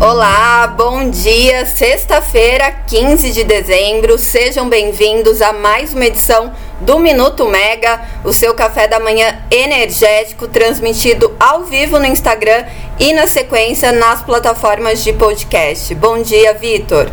Olá, bom dia. Sexta-feira, 15 de dezembro. Sejam bem-vindos a mais uma edição do Minuto Mega, o seu café da manhã energético transmitido ao vivo no Instagram e na sequência nas plataformas de podcast. Bom dia, Vitor.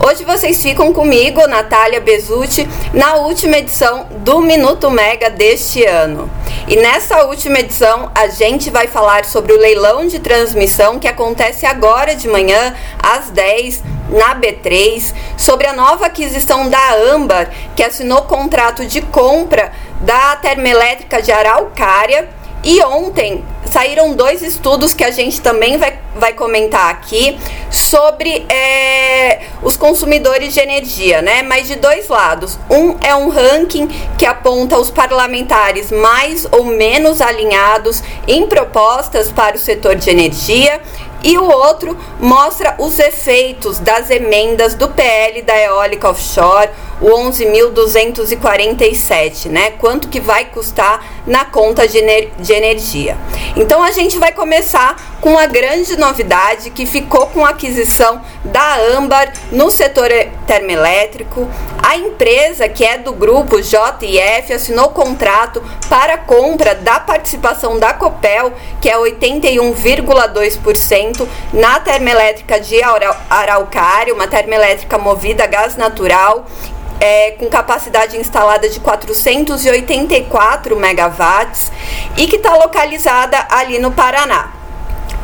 Hoje vocês ficam comigo, Natália Bezutti, na última edição do Minuto Mega deste ano. E nessa última edição a gente vai falar sobre o leilão de transmissão que acontece agora de manhã às 10 na B3, sobre a nova aquisição da Âmbar, que assinou contrato de compra da termoelétrica de Araucária e ontem saíram dois estudos que a gente também vai, vai comentar aqui sobre é, os consumidores de energia, né? Mas de dois lados. Um é um ranking que aponta os parlamentares mais ou menos alinhados em propostas para o setor de energia e o outro mostra os efeitos das emendas do PL da eólica offshore, o 11.247, né? Quanto que vai custar na conta de, ener de energia. Então a gente vai começar com a grande novidade que ficou com a aquisição da Âmbar no setor termoelétrico. A empresa, que é do grupo JF, assinou contrato para compra da participação da Copel, que é 81,2%, na termoelétrica de Araucária, uma termoelétrica movida a gás natural é, com capacidade instalada de 484 megawatts e que está localizada ali no Paraná.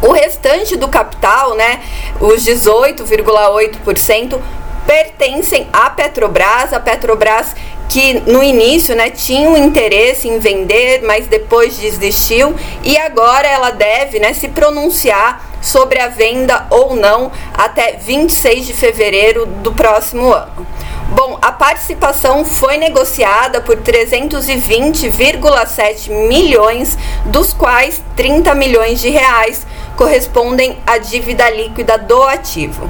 O restante do capital, né, os 18,8%, pertencem à Petrobras. A Petrobras que no início né, tinha um interesse em vender, mas depois desistiu e agora ela deve né, se pronunciar sobre a venda ou não até 26 de fevereiro do próximo ano. Bom, a participação foi negociada por 320,7 milhões, dos quais 30 milhões de reais correspondem à dívida líquida do ativo.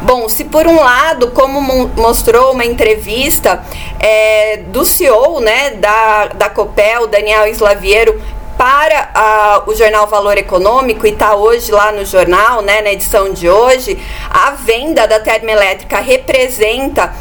Bom, se por um lado, como mostrou uma entrevista é, do CEO né, da, da Copel, Daniel Slaviero, para a, o jornal Valor Econômico e está hoje lá no jornal, né, na edição de hoje, a venda da termoelétrica representa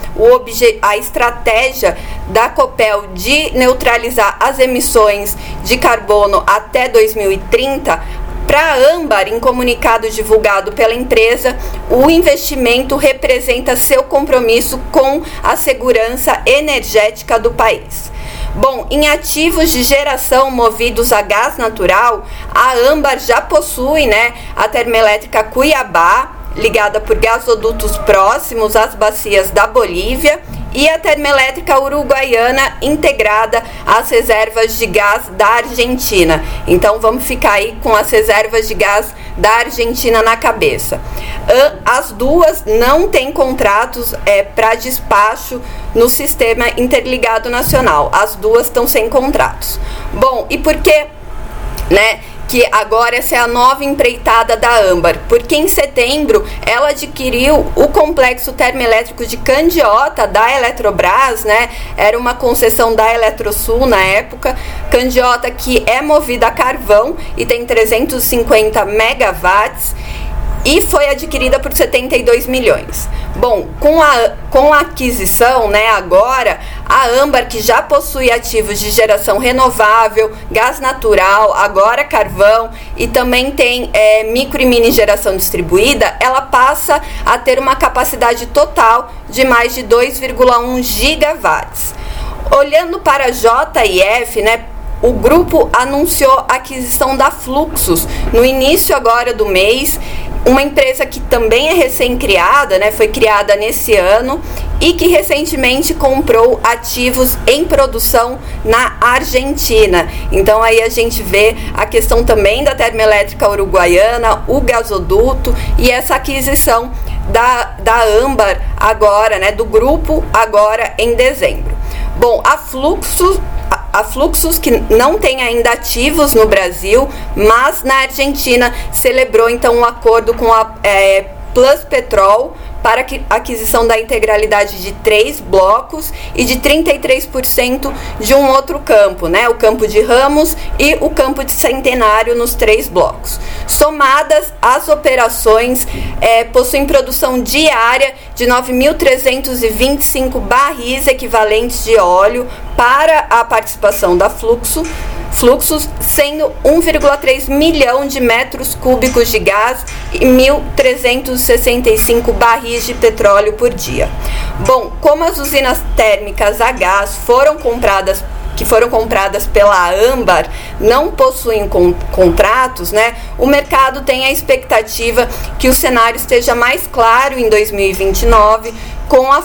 a estratégia da Copel de neutralizar as emissões de carbono até 2030 para a Âmbar, em comunicado divulgado pela empresa, o investimento representa seu compromisso com a segurança energética do país. Bom, em ativos de geração movidos a gás natural, a Âmbar já possui né, a termoelétrica Cuiabá, ligada por gasodutos próximos às bacias da Bolívia e a termoelétrica uruguaiana integrada às reservas de gás da Argentina. Então vamos ficar aí com as reservas de gás da Argentina na cabeça. As duas não têm contratos é, para despacho no sistema interligado nacional. As duas estão sem contratos. Bom, e por que, né? Que agora essa é a nova empreitada da Âmbar, porque em setembro ela adquiriu o complexo termoelétrico de Candiota da Eletrobras, né? Era uma concessão da Eletrosul na época. Candiota que é movida a carvão e tem 350 megawatts e foi adquirida por 72 milhões. Bom, com a, com a aquisição, né, agora, a Âmbar, que já possui ativos de geração renovável, gás natural, agora carvão e também tem é, micro e mini geração distribuída, ela passa a ter uma capacidade total de mais de 2,1 gigawatts. Olhando para JF, né, o grupo anunciou a aquisição da Fluxus no início agora do mês, uma empresa que também é recém-criada, né, foi criada nesse ano e que recentemente comprou ativos em produção na Argentina. Então aí a gente vê a questão também da termoelétrica uruguaiana, o gasoduto e essa aquisição da, da Âmbar agora, né, do grupo agora em dezembro. Bom, a Fluxus a Fluxus, que não tem ainda ativos no Brasil, mas na Argentina celebrou então um acordo com a é, Plus Petrol para aquisição da integralidade de três blocos e de 33% de um outro campo, né? O campo de Ramos e o campo de Centenário nos três blocos. Somadas, as operações é, possuem produção diária de 9.325 barris equivalentes de óleo para a participação da Fluxo, fluxos, sendo 1,3 milhão de metros cúbicos de gás e 1.365 barris de petróleo por dia. Bom, como as usinas térmicas a gás foram compradas que foram compradas pela Âmbar não possuem con contratos, né? O mercado tem a expectativa que o cenário esteja mais claro em 2029, com a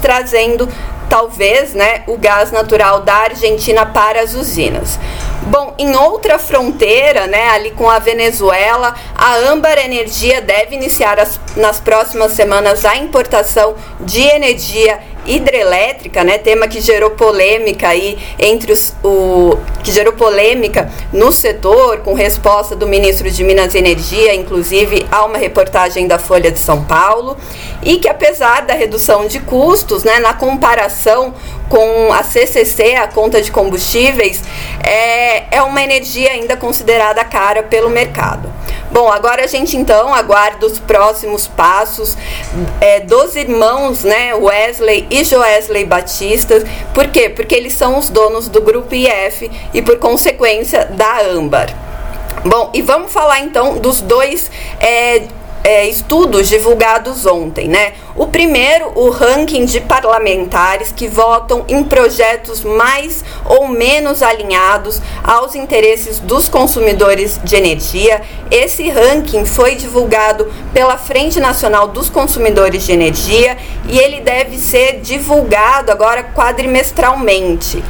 trazendo talvez, né, o gás natural da Argentina para as usinas. Bom, em outra fronteira, né, ali com a Venezuela, a Âmbar Energia deve iniciar as, nas próximas semanas a importação de energia hidrelétrica, né, tema que gerou polêmica aí entre os o que gerou polêmica no setor com resposta do ministro de Minas e Energia, inclusive há uma reportagem da Folha de São Paulo, e que apesar da redução de custos, né, na comparação com a CCC, a conta de combustíveis, é, é uma energia ainda considerada cara pelo mercado. Bom, agora a gente então aguarda os próximos passos é, dos irmãos, né, Wesley e Joesley Batista. Por quê? Porque eles são os donos do grupo IF e por consequência da Âmbar. Bom, e vamos falar então dos dois é, é, estudos divulgados ontem, né? O primeiro, o ranking de parlamentares que votam em projetos mais ou menos alinhados aos interesses dos consumidores de energia. Esse ranking foi divulgado pela Frente Nacional dos Consumidores de Energia e ele deve ser divulgado agora quadrimestralmente.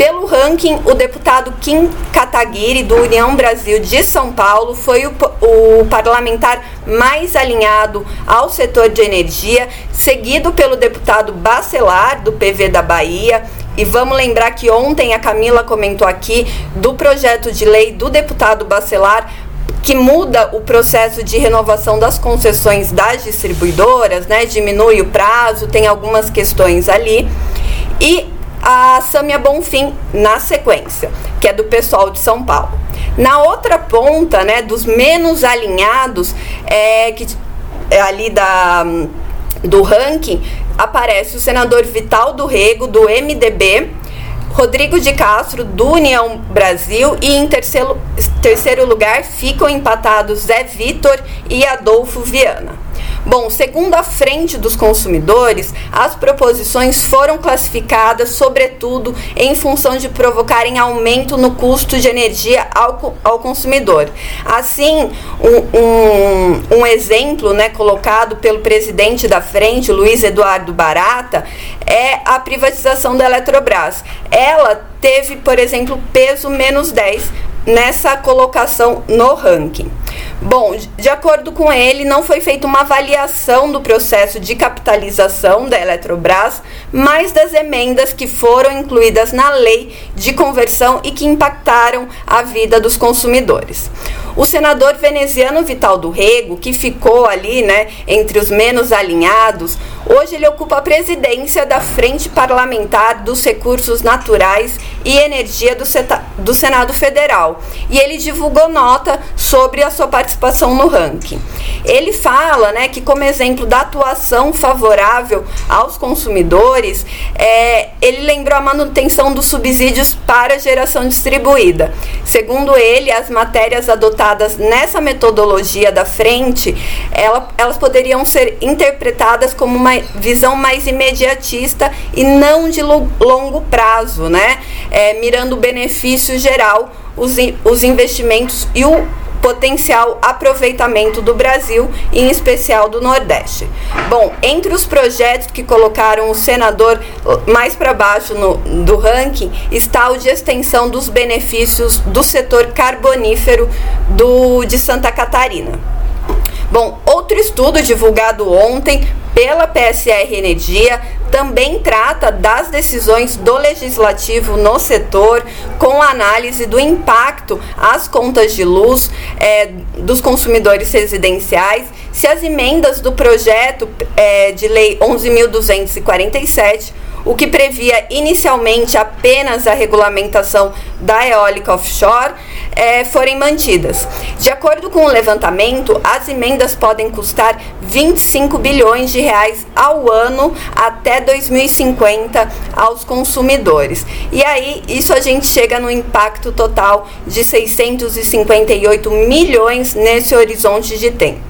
Pelo ranking, o deputado Kim Kataguiri, do União Brasil de São Paulo, foi o, o parlamentar mais alinhado ao setor de energia, seguido pelo deputado Bacelar, do PV da Bahia. E vamos lembrar que ontem a Camila comentou aqui do projeto de lei do deputado Bacelar que muda o processo de renovação das concessões das distribuidoras, né? Diminui o prazo, tem algumas questões ali. E a Samia Bonfim na sequência, que é do pessoal de São Paulo. Na outra ponta, né, dos menos alinhados, é que é ali da do ranking aparece o senador Vital do Rego do MDB, Rodrigo de Castro do União Brasil e em terceiro, terceiro lugar ficam empatados Zé Vitor e Adolfo Viana. Bom, segundo a Frente dos Consumidores, as proposições foram classificadas, sobretudo, em função de provocarem aumento no custo de energia ao, ao consumidor. Assim, um, um, um exemplo né, colocado pelo presidente da Frente, Luiz Eduardo Barata, é a privatização da Eletrobras. Ela teve, por exemplo, peso menos 10 nessa colocação no ranking. Bom, de acordo com ele, não foi feita uma avaliação do processo de capitalização da Eletrobras, mas das emendas que foram incluídas na lei de conversão e que impactaram a vida dos consumidores. O senador veneziano Vital do Rego, que ficou ali, né, entre os menos alinhados, hoje ele ocupa a presidência da Frente Parlamentar dos Recursos Naturais e Energia do, do Senado Federal. E ele divulgou nota sobre a sua participação no ranking. Ele fala, né, que como exemplo da atuação favorável aos consumidores, é, ele lembrou a manutenção dos subsídios para geração distribuída. Segundo ele, as matérias adotadas adotadas nessa metodologia da frente, ela, elas poderiam ser interpretadas como uma visão mais imediatista e não de longo prazo, né? É, mirando o benefício geral, os, os investimentos e o potencial aproveitamento do Brasil, em especial do Nordeste. Bom, entre os projetos que colocaram o senador mais para baixo no, do ranking está o de extensão dos benefícios do setor carbonífero do, de Santa Catarina. Bom, outro estudo divulgado ontem pela PSR Energia também trata das decisões do legislativo no setor, com análise do impacto às contas de luz é, dos consumidores residenciais, se as emendas do projeto é, de lei 11.247 o que previa inicialmente apenas a regulamentação da eólica offshore, é, forem mantidas. De acordo com o levantamento, as emendas podem custar 25 bilhões de reais ao ano até 2050 aos consumidores. E aí, isso a gente chega no impacto total de 658 milhões nesse horizonte de tempo.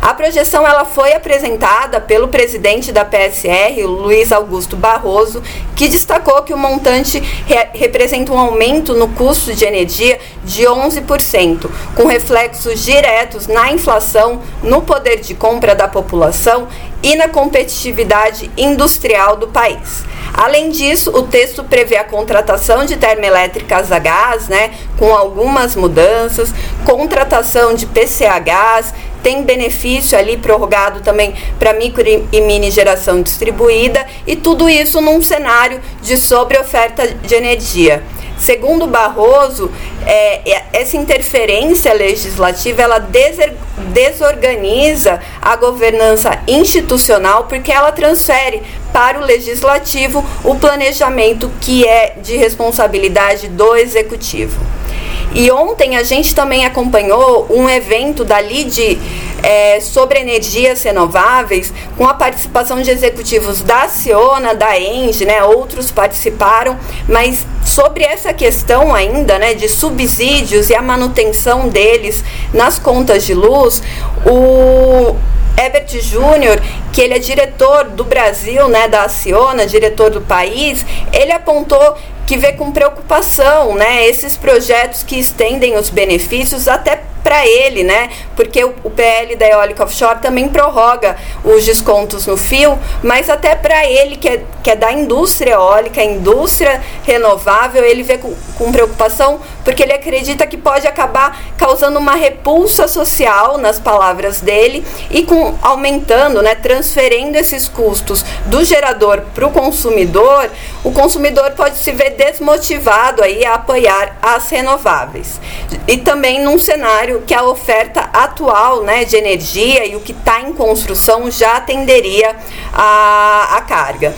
A projeção ela foi apresentada pelo presidente da PSR, Luiz Augusto Barroso, que destacou que o montante re representa um aumento no custo de energia de 11%, com reflexos diretos na inflação, no poder de compra da população e na competitividade industrial do país. Além disso, o texto prevê a contratação de termoelétricas a gás, né, com algumas mudanças, contratação de PCHs, tem benefício ali prorrogado também para micro e mini geração distribuída e tudo isso num cenário de sobreoferta de energia. Segundo Barroso, é, é essa interferência legislativa ela desorganiza a governança institucional porque ela transfere para o legislativo o planejamento que é de responsabilidade do executivo. E ontem a gente também acompanhou um evento da LIDE é, sobre energias renováveis, com a participação de executivos da Ciona, da Enge, né, outros participaram, mas sobre essa questão ainda né, de subsídios e a manutenção deles nas contas de luz, o Herbert Júnior, que ele é diretor do Brasil, né, da Aciona, diretor do país, ele apontou que vê com preocupação, né, esses projetos que estendem os benefícios até para ele, né? Porque o, PL da eólica offshore também prorroga os descontos no fio, mas até para ele, que é, que é da indústria eólica, indústria renovável, ele vê com, com preocupação, porque ele acredita que pode acabar causando uma repulsa social, nas palavras dele, e com aumentando, né, transferindo esses custos do gerador para o consumidor, o consumidor pode se ver desmotivado aí a apoiar as renováveis. E também num cenário que a oferta atual né, de energia e o que está em construção já atenderia a, a carga.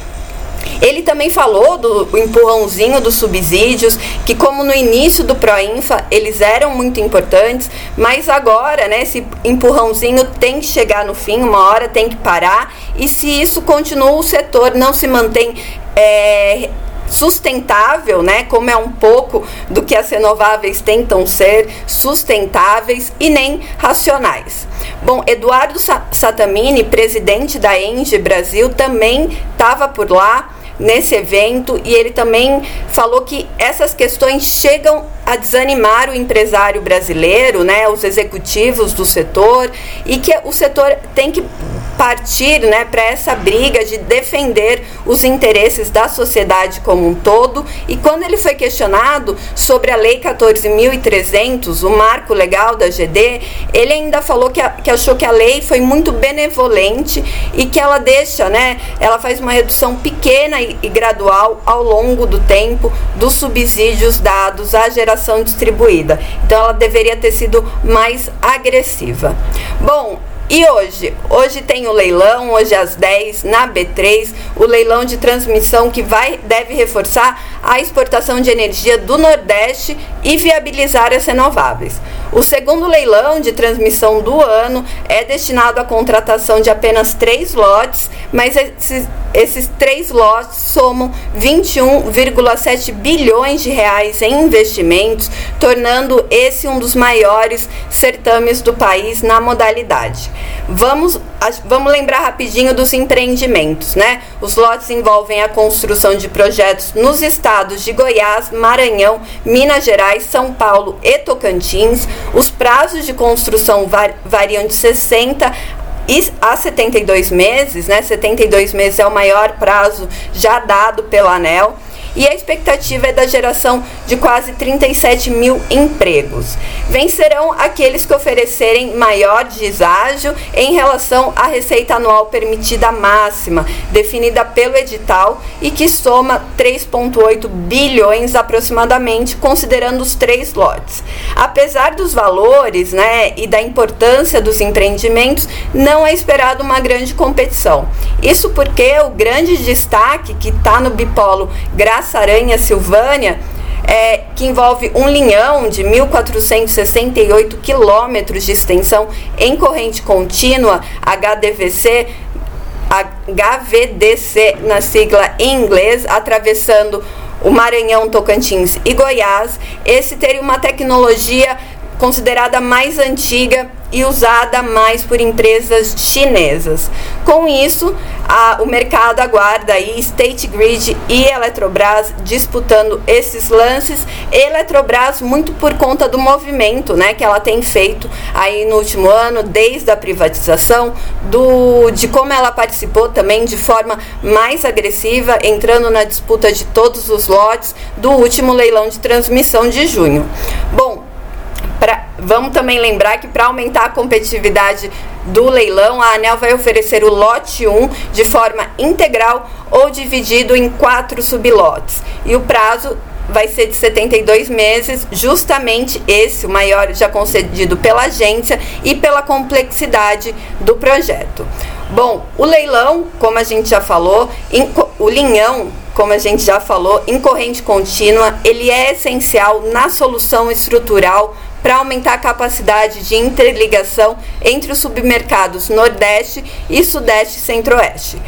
Ele também falou do empurrãozinho dos subsídios, que como no início do Proinfa eles eram muito importantes, mas agora, né, esse empurrãozinho tem que chegar no fim, uma hora tem que parar, e se isso continua, o setor não se mantém é, sustentável, né, como é um pouco do que as renováveis tentam ser, sustentáveis e nem racionais. Bom, Eduardo Satamini, presidente da Enge Brasil, também estava por lá nesse evento e ele também falou que essas questões chegam a desanimar o empresário brasileiro, né, os executivos do setor e que o setor tem que partir né, para essa briga de defender os interesses da sociedade como um todo. E quando ele foi questionado sobre a Lei 14.300, o marco legal da GD, ele ainda falou que, a, que achou que a lei foi muito benevolente e que ela deixa, né, ela faz uma redução pequena e, e gradual ao longo do tempo dos subsídios dados à geração distribuída. Então ela deveria ter sido mais agressiva. Bom, e hoje? Hoje tem o leilão, hoje às 10 na B3, o leilão de transmissão que vai deve reforçar a exportação de energia do Nordeste e viabilizar as renováveis. O segundo leilão de transmissão do ano é destinado à contratação de apenas três lotes, mas esses, esses três lotes somam 21,7 bilhões de reais em investimentos, tornando esse um dos maiores certames do país na modalidade. Vamos, vamos lembrar rapidinho dos empreendimentos, né? Os lotes envolvem a construção de projetos nos estados de Goiás, Maranhão, Minas Gerais, São Paulo e Tocantins. Os prazos de construção variam de 60 a 72 meses, né? 72 meses é o maior prazo já dado pela ANEL. E a expectativa é da geração de quase 37 mil empregos. Vencerão aqueles que oferecerem maior deságio em relação à receita anual permitida máxima, definida pelo edital e que soma 3,8 bilhões aproximadamente, considerando os três lotes. Apesar dos valores né, e da importância dos empreendimentos, não é esperado uma grande competição. Isso porque o grande destaque que está no bipolo Graça Aranha Silvânia é, que envolve um linhão de 1.468 quilômetros de extensão em corrente contínua, HDVC, HVDC na sigla em inglês, atravessando o Maranhão, Tocantins e Goiás. Esse teria uma tecnologia considerada mais antiga e usada mais por empresas chinesas. Com isso, a, o mercado aguarda aí State Grid e Eletrobras disputando esses lances. Eletrobras muito por conta do movimento, né, que ela tem feito aí no último ano, desde a privatização, do de como ela participou também de forma mais agressiva, entrando na disputa de todos os lotes do último leilão de transmissão de junho. Bom, vamos também lembrar que para aumentar a competitividade do leilão, a ANEL vai oferecer o lote 1 de forma integral ou dividido em quatro sublotes. E o prazo vai ser de 72 meses, justamente esse, o maior já concedido pela agência e pela complexidade do projeto. Bom, o leilão, como a gente já falou, o linhão como a gente já falou, em corrente contínua, ele é essencial na solução estrutural para aumentar a capacidade de interligação entre os submercados Nordeste e Sudeste Centro-Oeste,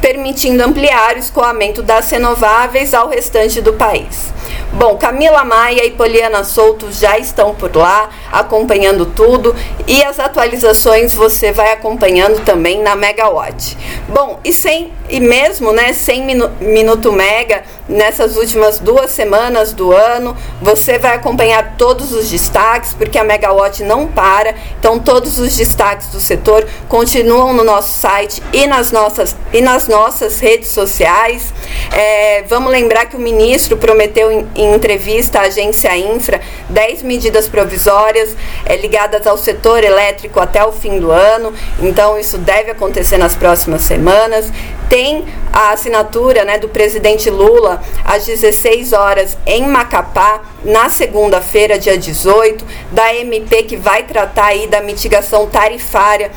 permitindo ampliar o escoamento das renováveis ao restante do país. Bom, Camila Maia e Poliana Souto já estão por lá acompanhando tudo e as atualizações você vai acompanhando também na Megawatt. Bom, e sem e mesmo, né, sem minuto mega nessas últimas duas semanas do ano, você vai acompanhar todos os destaques porque a Megawatt não para. Então todos os destaques do setor continuam no nosso site e nas nossas e nas nossas redes sociais. É, vamos lembrar que o ministro prometeu em, em entrevista à agência Infra 10 medidas provisórias é, ligadas ao setor elétrico até o fim do ano. Então, isso deve acontecer nas próximas semanas. Tem a assinatura né, do presidente Lula às 16 horas em Macapá, na segunda-feira, dia 18, da MP que vai tratar aí da mitigação tarifária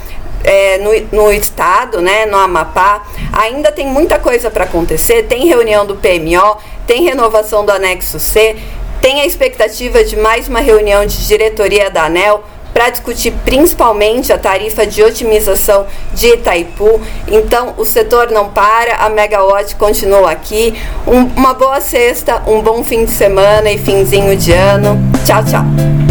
é, no, no, estado, né, no Amapá. Ainda tem muita coisa para acontecer. Tem reunião do PMO, tem renovação do anexo C, tem a expectativa de mais uma reunião de diretoria da ANEL para discutir principalmente a tarifa de otimização de Itaipu. Então, o setor não para, a Megawatt continua aqui. Um, uma boa sexta, um bom fim de semana e finzinho de ano. Tchau, tchau.